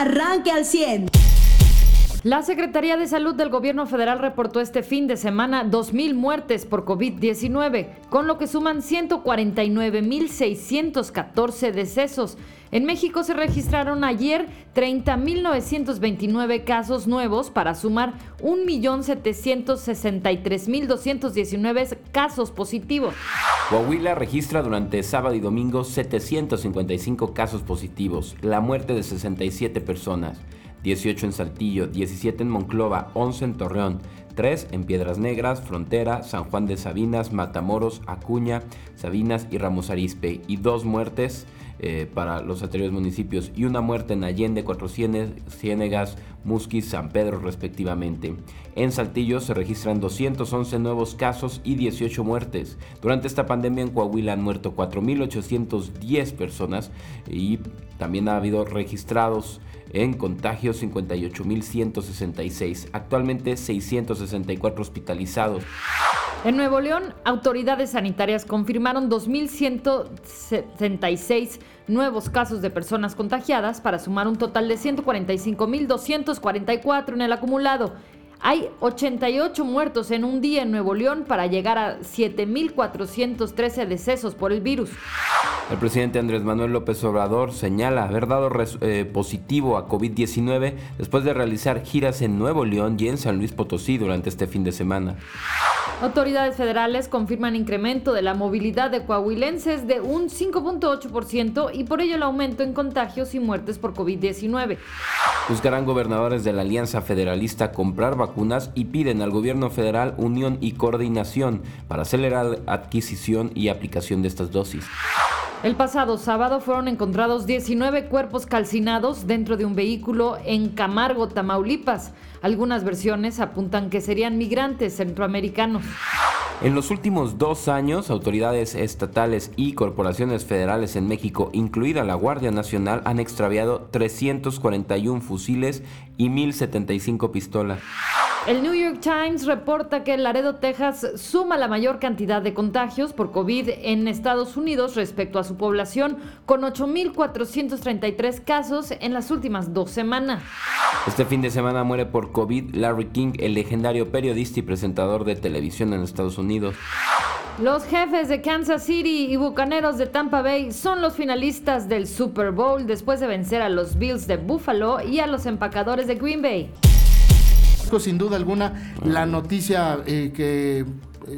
arranque al 100. La Secretaría de Salud del Gobierno Federal reportó este fin de semana 2.000 muertes por COVID-19, con lo que suman 149.614 decesos. En México se registraron ayer 30.929 casos nuevos para sumar 1.763.219 casos positivos. Coahuila registra durante sábado y domingo 755 casos positivos, la muerte de 67 personas. 18 en Saltillo, 17 en Monclova, 11 en Torreón, 3 en Piedras Negras, Frontera, San Juan de Sabinas, Matamoros, Acuña, Sabinas y Ramos Arizpe, y dos muertes eh, para los anteriores municipios y una muerte en Allende, Cuatro Ciénegas, Musquis, San Pedro respectivamente. En Saltillo se registran 211 nuevos casos y 18 muertes. Durante esta pandemia en Coahuila han muerto 4.810 personas y también ha habido registrados en contagios 58.166, actualmente 664 hospitalizados. En Nuevo León, autoridades sanitarias confirmaron 2.176 nuevos casos de personas contagiadas para sumar un total de 145.244 en el acumulado. Hay 88 muertos en un día en Nuevo León para llegar a 7.413 decesos por el virus. El presidente Andrés Manuel López Obrador señala haber dado eh, positivo a COVID-19 después de realizar giras en Nuevo León y en San Luis Potosí durante este fin de semana. Autoridades federales confirman incremento de la movilidad de coahuilenses de un 5.8% y por ello el aumento en contagios y muertes por COVID-19. Buscarán gobernadores de la Alianza Federalista comprar vacunas y piden al gobierno federal unión y coordinación para acelerar adquisición y aplicación de estas dosis. El pasado sábado fueron encontrados 19 cuerpos calcinados dentro de un vehículo en Camargo, Tamaulipas. Algunas versiones apuntan que serían migrantes centroamericanos. En los últimos dos años, autoridades estatales y corporaciones federales en México, incluida la Guardia Nacional, han extraviado 341 fusiles y 1.075 pistolas. El New York Times reporta que Laredo, Texas, suma la mayor cantidad de contagios por COVID en Estados Unidos respecto a su población, con 8.433 casos en las últimas dos semanas. Este fin de semana muere por COVID Larry King, el legendario periodista y presentador de televisión en Estados Unidos. Los jefes de Kansas City y Bucaneros de Tampa Bay son los finalistas del Super Bowl después de vencer a los Bills de Buffalo y a los empacadores de Green Bay sin duda alguna la noticia eh, que eh,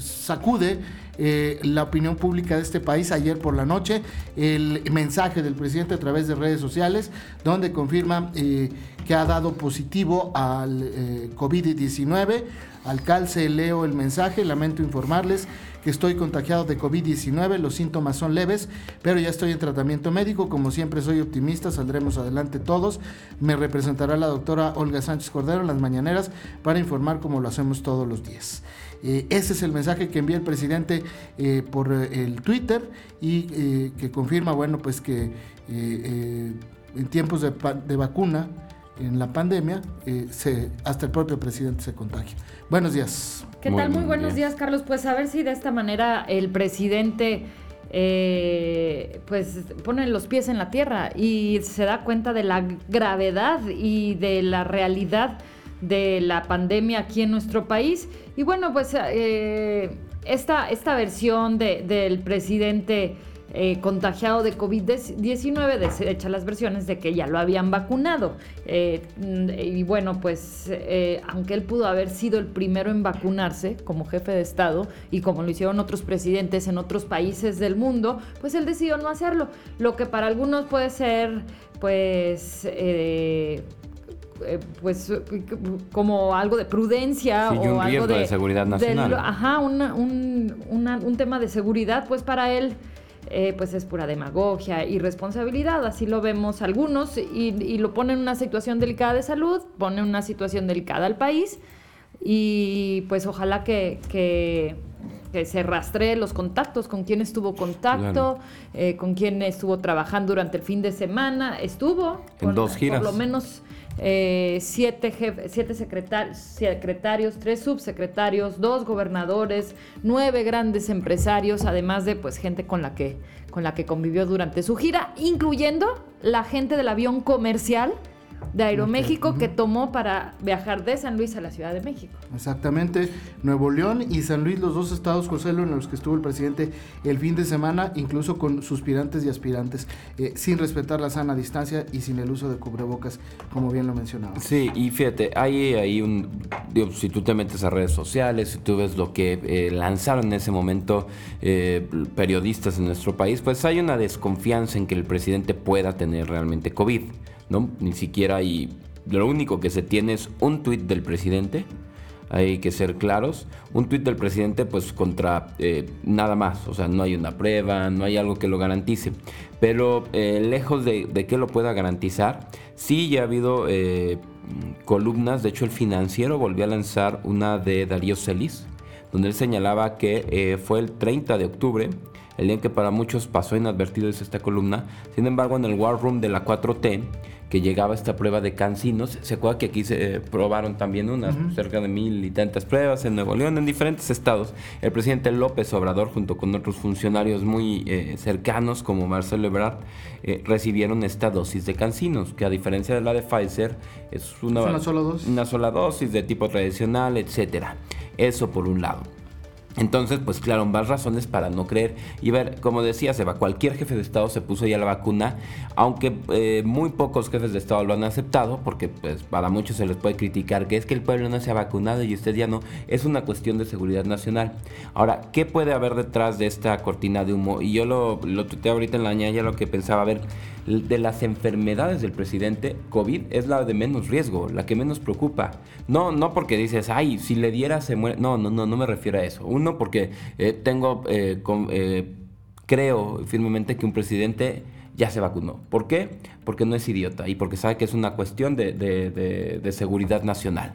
sacude eh, la opinión pública de este país ayer por la noche, el mensaje del presidente a través de redes sociales, donde confirma que ha dado positivo al COVID-19. Al calce leo el mensaje, lamento informarles que estoy contagiado de COVID-19, los síntomas son leves, pero ya estoy en tratamiento médico, como siempre soy optimista, saldremos adelante todos. Me representará la doctora Olga Sánchez Cordero en las mañaneras para informar como lo hacemos todos los días. Eh, ese es el mensaje que envía el presidente eh, por eh, el Twitter y que confirma, bueno, pues que en tiempos de vacuna, en la pandemia, se, hasta el propio presidente se contagia. Buenos días. ¿Qué tal? Muy buenos días, Carlos. Pues a ver si de esta manera el presidente eh, pues pone los pies en la tierra y se da cuenta de la gravedad y de la realidad de la pandemia aquí en nuestro país. Y bueno, pues eh, esta, esta versión del presidente eh, contagiado de COVID-19 desecha las versiones de que ya lo habían vacunado. Eh, y bueno, pues eh, aunque él pudo haber sido el primero en vacunarse como jefe de Estado y como lo hicieron otros presidentes en otros países del mundo, pues él decidió no hacerlo. Lo que para algunos puede ser pues... pues como algo de prudencia o algo de, seguridad nacional. ajá, un, un tema de seguridad, pues para él eh, pues es pura demagogia, y responsabilidad, así lo vemos algunos, y, lo pone en una situación delicada de salud, pone una situación delicada al país, y pues ojalá que, que, se rastree los contactos, con quién estuvo contacto, eh, con quién estuvo trabajando durante el fin de semana, estuvo en dos giras. Por lo menos eh, siete, siete secretarios, tres subsecretarios, dos gobernadores, nueve grandes empresarios, además de pues gente con la que, con la que convivió durante su gira, incluyendo la gente del avión comercial de Aeroméxico que tomó para viajar de San Luis a la Ciudad de México. Exactamente, Nuevo León y San Luis, los dos estados, José, en los que estuvo el presidente el fin de semana, incluso con suspirantes y aspirantes, eh, sin respetar la sana distancia y sin el uso de cubrebocas, como bien lo mencionaba. Sí, y fíjate, hay, hay un, digo, si tú te metes a redes sociales, si tú ves lo que eh, lanzaron en ese momento eh, periodistas en nuestro país, pues hay una desconfianza en que el presidente pueda tener realmente COVID. ¿No? Ni siquiera hay... Lo único que se tiene es un tuit del presidente, hay que ser claros. Un tuit del presidente pues contra eh, nada más, o sea, no hay una prueba, no hay algo que lo garantice. Pero eh, lejos de, que lo pueda garantizar, sí ya ha habido eh, columnas, de hecho el financiero volvió a lanzar una de Darío Celis, donde él señalaba que fue el 30 de octubre, el día en que para muchos pasó inadvertido es esta columna, sin embargo en el War Room de la 4T, que llegaba esta prueba de cancinos. Se acuerda que aquí se eh, probaron también unas, cerca de mil y tantas pruebas en Nuevo León, en diferentes estados. El presidente López Obrador, junto con otros funcionarios muy eh, cercanos, como Marcelo Ebrard, eh, recibieron esta dosis de cancinos, que a diferencia de la de Pfizer, es una, una, sola, dosis? una sola dosis de tipo tradicional, etcétera. Eso por un lado. Entonces, pues claro, más razones para no creer. Y ver, como decía Seba, cualquier jefe de Estado se puso ya la vacuna, aunque eh, muy pocos jefes de Estado lo han aceptado, porque pues para muchos se les puede criticar que es que el pueblo no se ha vacunado y usted ya no. Es una cuestión de seguridad nacional. Ahora, ¿qué puede haber detrás de esta cortina de humo? Y yo lo, lo tuteé ahorita en la ya lo que pensaba, a ver, de las enfermedades del presidente, COVID es la de menos riesgo, la que menos preocupa. No, no porque dices, ay, si le diera se muere. No, no, no, no me refiero a eso. Uno, porque eh, tengo, eh, eh, creo firmemente que un presidente ya se vacunó. ¿Por qué? Porque no es idiota y porque sabe que es una cuestión de, de seguridad nacional.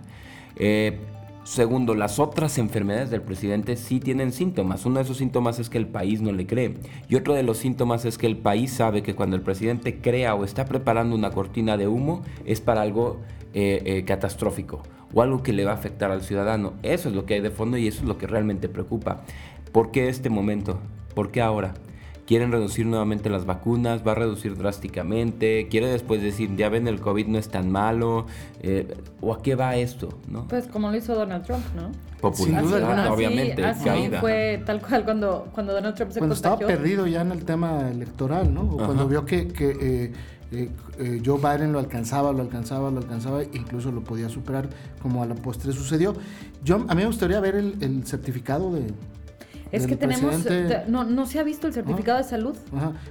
Segundo, las otras enfermedades del presidente sí tienen síntomas. Uno de esos síntomas es que el país no le cree. Y otro de los síntomas es que el país sabe que cuando el presidente crea o está preparando una cortina de humo es para algo eh, eh, catastrófico o algo que le va a afectar al ciudadano. Eso es lo que hay de fondo y eso es lo que realmente preocupa. ¿Por qué este momento? ¿Por qué ahora? Quieren reducir nuevamente las vacunas, va a reducir drásticamente, quiere después decir, ya ven, el COVID no es tan malo, eh, o a qué va esto, ¿no? Pues como lo hizo Donald Trump, ¿no? Popular, obviamente. Así, fue tal cual cuando, cuando Donald Trump se cuando estaba perdido ya en el tema electoral, ¿no? O cuando vio que, que eh, eh, Joe Biden lo alcanzaba, lo alcanzaba, lo alcanzaba, incluso lo podía superar, como a la postre sucedió. Yo, a mí me gustaría ver el certificado de, es que tenemos, no, no se ha visto el certificado de salud.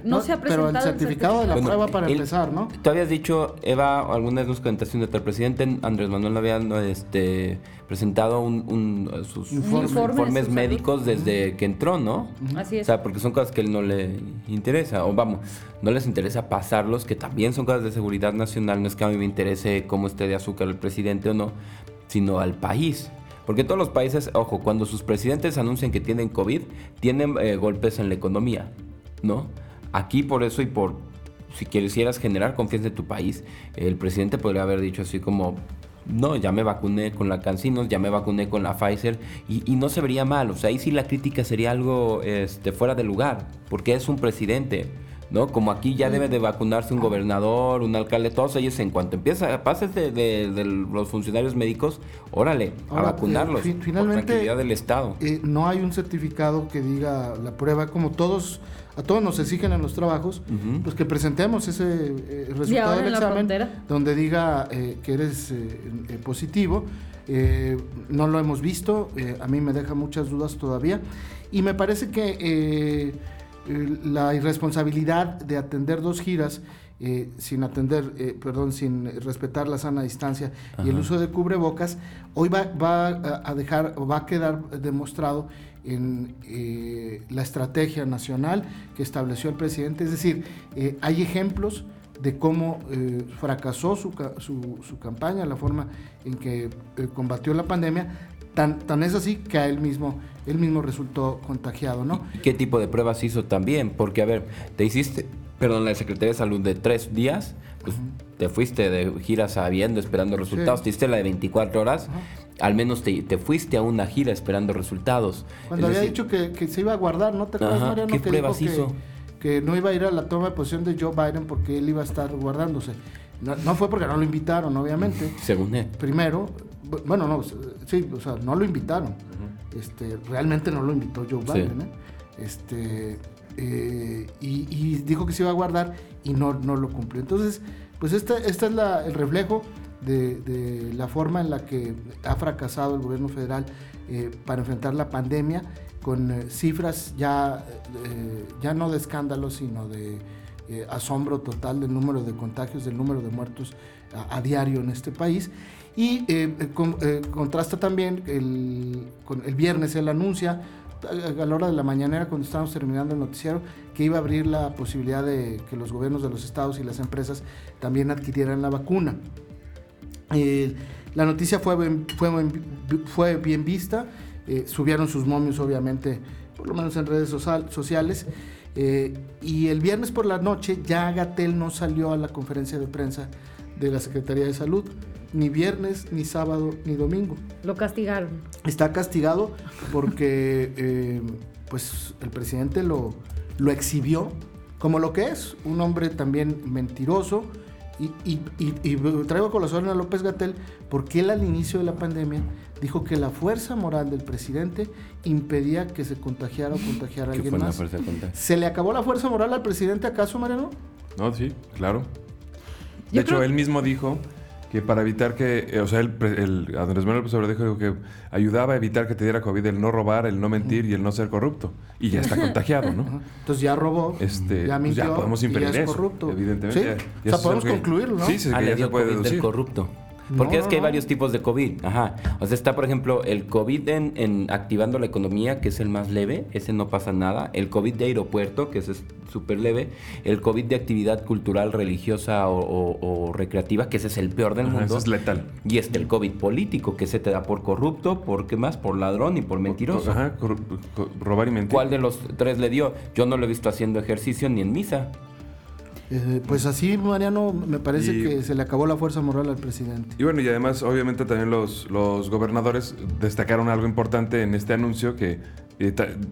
No, se ha presentado. Pero el certificado, de la prueba para empezar, ¿no? Tú habías dicho, Eva, alguna vez nos comentaste del presidente Andrés Manuel había este, presentado un, sus informes, médicos desde que entró, ¿no? Así es. O sea, porque son cosas que él no le interesa, o vamos, no les interesa pasarlos, que también son cosas de seguridad nacional. No es que a mí me interese cómo esté de azúcar el presidente o no, sino al país. Porque todos los países, ojo, cuando sus presidentes anuncian que tienen COVID, tienen eh, golpes en la economía, ¿no? Aquí por eso y por, si quisieras generar confianza en tu país, el presidente podría haber dicho así como, no, ya me vacuné con la Cancinos, ya me vacuné con la Pfizer y, y, no se vería mal. O sea, ahí sí la crítica sería algo este, fuera de lugar, porque es un presidente. ¿No? Como aquí ya debe de vacunarse un gobernador, un alcalde, todos ellos en cuanto empieza, pases de, de, los funcionarios médicos, órale, a vacunarlos. Eh, finalmente, del Estado. Eh, no hay un certificado que diga la prueba, como todos, a todos nos exigen en los trabajos, pues que presentemos ese eh, resultado del examen, donde diga que eres positivo. no lo hemos visto, a mí me deja muchas dudas todavía, y me parece que la irresponsabilidad de atender dos giras eh, sin atender, eh, perdón, sin respetar la sana distancia y el uso de cubrebocas, hoy va, va a dejar, va a quedar demostrado en eh, la estrategia nacional que estableció el presidente. Es decir, hay ejemplos de cómo fracasó su, su, su, campaña, la forma en que combatió la pandemia, Tan, tan es así que a él mismo, él mismo resultó contagiado, ¿no? ¿Qué tipo de pruebas hizo también? Porque, a ver, te hiciste, perdón, la Secretaría de Salud de tres días, pues te fuiste de gira sabiendo, esperando resultados, te hiciste la de 24 horas, al menos te, fuiste a una gira esperando resultados. Cuando había dicho que, se iba a guardar, ¿no te acuerdas, Mariano? ¿Qué pruebas hizo? Que, no iba a ir a la toma de posición de Joe Biden porque él iba a estar guardándose. No, no fue porque no lo invitaron, obviamente. Según él. Primero, bu- bueno, no, sí, o sea, no lo invitaron. Este, realmente no lo invitó Joe Sí. Biden, ¿eh? Este, eh, y, y dijo que se iba a guardar y no, no lo cumplió. Entonces, pues este, este es la- el reflejo de, de la forma en la que ha fracasado el gobierno federal eh, para enfrentar la pandemia con eh, cifras ya, ya no de escándalo, sino de asombro total del número de contagios, del número de muertos a, a diario en este país. Y eh, eh, con- contrasta también el, con el viernes él anuncia a, la hora de la mañanera cuando estábamos terminando el noticiero que iba a abrir la posibilidad de que los gobiernos de los estados y las empresas también adquirieran la vacuna. Eh, la noticia fue, bien- fue, fue bien vista, subieron sus momios obviamente, por lo menos en redes social- sociales, y el viernes por la noche ya Gatel no salió a la conferencia de prensa de la Secretaría de Salud, ni viernes, ni sábado, ni domingo. Lo castigaron. Está castigado porque eh, pues el presidente lo, lo exhibió como lo que es, un hombre también mentiroso. Y, y- y- y traigo a colación a López Gatel porque él al inicio de la pandemia dijo que la fuerza moral del presidente impedía que se contagiara o contagiara a ¿Qué alguien fue más. ¿Se le acabó la fuerza moral al presidente acaso, Mariano? No, sí, claro. Yo De hecho, creo- él mismo dijo que para evitar que, eh, o sea, el, pre- el Andrés Manuel López Obrador dijo que ayudaba a evitar que te diera COVID el no robar, el no mentir y el no ser corrupto. Y ya está contagiado, ¿no? Entonces ya robó, Este, ya pues mintió ya podemos y ya es eso, corrupto. evidentemente. ¿Sí? ya- o ya sea, se podemos que- concluirlo, ¿no? Sí, sí, Ah, ya se puede COVID del deducir. corrupto. No, Porque es no, que hay varios tipos de COVID. Ajá. O sea, está, por ejemplo, el COVID en, en activando la economía, que es el más leve, ese no pasa nada. El COVID de aeropuerto, que ese es súper leve. El COVID de actividad cultural, religiosa o, o- o recreativa, que ese es el peor del Ajá, mundo. ese es letal. Y este, el COVID político, que se te da por corrupto, por qué más, por ladrón y por mentiroso. Ajá, robar y mentir. ¿Cuál de los tres le dio? Yo no lo he visto haciendo ejercicio ni en misa. Eh, pues así, Mariano, me parece Y- que se le acabó la fuerza moral al presidente. Y bueno, y además, obviamente también los, los gobernadores destacaron algo importante en este anuncio que, eh,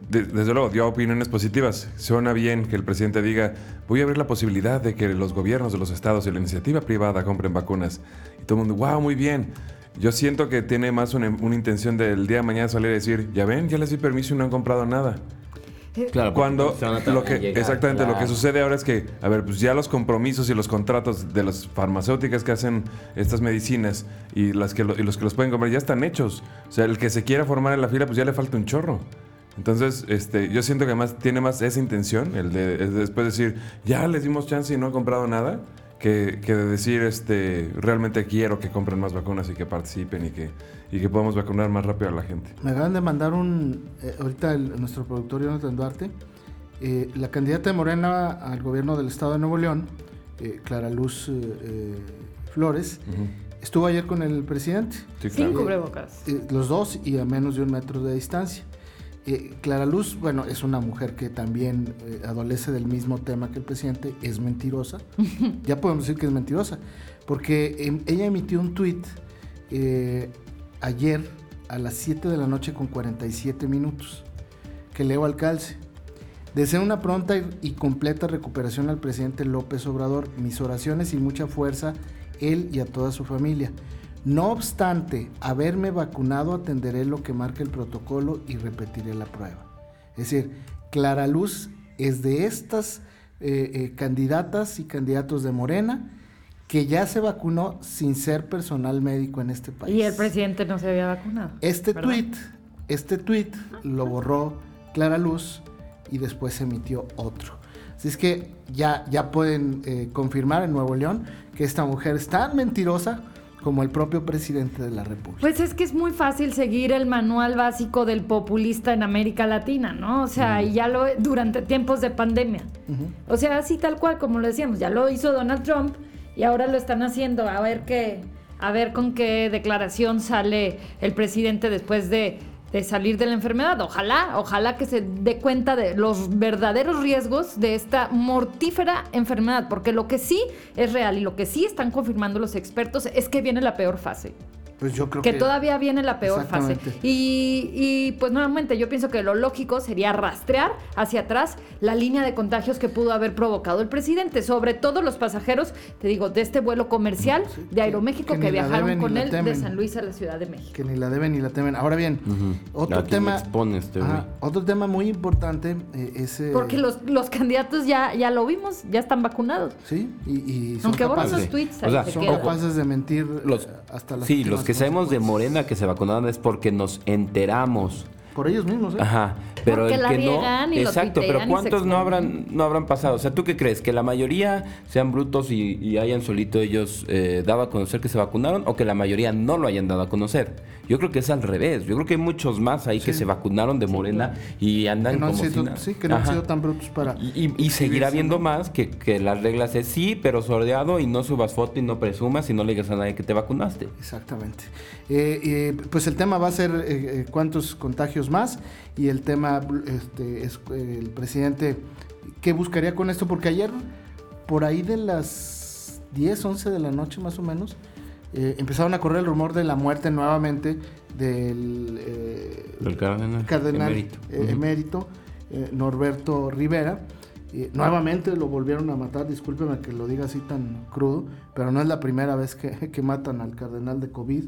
de- desde luego, dio opiniones positivas. Suena bien que el presidente diga, voy a abrir la posibilidad de que los gobiernos de los estados y la iniciativa privada compren vacunas. Y todo el mundo, wow, muy bien. Yo siento que tiene más una, una intención del día de mañana salir a decir, ya ven, ya les di permiso y no han comprado nada. Claro, Cuando tardar lo que llegar, exactamente lo que sucede ahora es que, a ver, pues ya los compromisos y los contratos de las farmacéuticas que hacen estas medicinas y las que lo- y los que los pueden comprar ya están hechos. O sea, el que se quiera formar en la fila, pues ya le falta un chorro. Entonces, este, yo siento que además tiene más esa intención, el de, es de después decir, ya les dimos chance y no han comprado nada, que, que de decir, este, realmente quiero que compren más vacunas y que participen y que, y que podamos vacunar más rápido a la gente. Me acaban de mandar un, eh, ahorita el- nuestro productor Jonathan Duarte, eh, la candidata de Morena al gobierno del estado de Nuevo León, eh, Clara Luz eh, eh, Flores, Ujú. estuvo ayer con el presidente, Sí, Sin claro. cubrebocas. eh, los dos y a menos de un metro de distancia. Eh, Clara Luz, bueno, es una mujer que también eh, adolece del mismo tema que el presidente, es mentirosa. ya podemos decir que es mentirosa, porque em, ella emitió un tuit eh, ayer a las 7 de la noche con 47 minutos, que leo al calce. Deseo una pronta y- y completa recuperación al presidente López Obrador. Mis oraciones y mucha fuerza, él y a toda su familia. No obstante haberme vacunado, atenderé lo que marca el protocolo y repetiré la prueba. Es decir, Clara Luz es de estas eh, eh, candidatas y candidatos de Morena que ya se vacunó sin ser personal médico en este país. Y el presidente no se había vacunado. Este ¿verdad? tweet, este tweet lo borró Clara Luz y después emitió otro. Así es que ya, ya pueden eh, confirmar en Nuevo León que esta mujer es tan mentirosa como el propio presidente de la República. Pues es que es muy fácil seguir el manual básico del populista en América Latina, ¿no? O sea, y ya lo durante tiempos de pandemia. O sea, así tal cual como lo decíamos, ya lo hizo Donald Trump y ahora lo están haciendo. A ver qué, a ver con qué declaración sale el presidente después de, de salir de la enfermedad. Ojalá, ojalá que se dé cuenta de los verdaderos riesgos de esta mortífera enfermedad, porque lo que sí es real y lo que sí están confirmando los expertos es que viene la peor fase. Pues yo creo que, que, todavía viene la peor fase. Y, y, pues nuevamente yo pienso que lo lógico sería rastrear hacia atrás la línea de contagios que pudo haber provocado el presidente, sobre todo los pasajeros, te digo, de este vuelo comercial de Aeroméxico que viajaron con él de. San Luis a la Ciudad de México. que ni la deben ni la temen. Ahora bien, otro ¿A quién tema, expone güey? Ajá, otro tema muy importante eh, es eh, Porque los, los candidatos ya, ya lo vimos, ya están vacunados. sí y, y son Aunque borran capaces, sus tweets, O sea, son capaces de mentir Los, eh, hasta las sí, los que sabemos de. Morena que se vacunaron es porque nos enteramos. por ellos mismos, ¿eh? Ajá, pero Porque el la que no, y lo exacto, pero cuántos no habrán no habrán pasado, o sea, ¿tú qué crees? Que la mayoría sean brutos y, y hayan solito ellos eh, dado a conocer que se vacunaron o que la mayoría no lo hayan dado a conocer. Yo creo que es al revés. Yo creo que hay muchos más ahí que se vacunaron de Morena y andan que no han como si nada. sí, que no han sido tan brutos para Y, y- y seguirá habiendo ¿no? más que, que las reglas es sí, pero sordeado y no subas foto y no presumas y no le digas a nadie que te vacunaste. Exactamente. Eh, eh, pues el tema va a ser eh, eh, cuántos contagios más y el tema este, es el presidente qué buscaría con esto, porque ayer por ahí de las 10, 11 de la noche más o menos eh, empezaron a correr el rumor de la muerte nuevamente del eh, Del cardenal. cardenal emérito. eh, emérito, Norberto Rivera. Nuevamente lo volvieron a matar, discúlpeme que lo diga así tan crudo, pero no es la primera vez que, que matan al cardenal de COVID.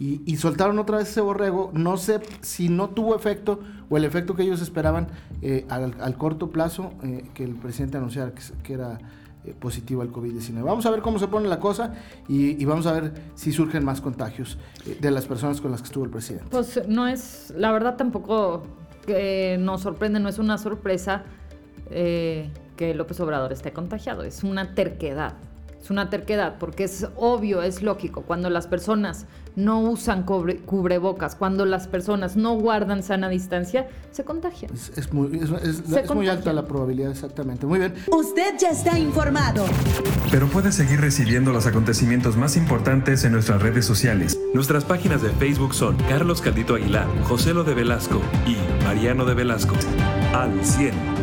Y, soltaron otra vez ese borrego. No sé si no tuvo efecto o el efecto que ellos esperaban eh, al, corto plazo eh, que el presidente anunciara que, era eh, positivo al COVID-19. Vamos a ver cómo se pone la cosa y, y vamos a ver si surgen más contagios de las personas con las que estuvo el presidente. Pues no es, la verdad tampoco nos sorprende, no es una sorpresa que López Obrador esté contagiado, es una terquedad, es una terquedad porque es obvio, es lógico, cuando las personas no usan cubre- cubrebocas, cuando las personas no guardan sana distancia, se contagian. Es, es muy, es- es- Se es muy alta la probabilidad, exactamente. Muy bien. Usted ya está informado. Pero puedes seguir recibiendo los acontecimientos más importantes en nuestras redes sociales. Nuestras páginas de Facebook son Carlos Caldito Aguilar, José Lo de Velasco y Mariano de Velasco. Al 100.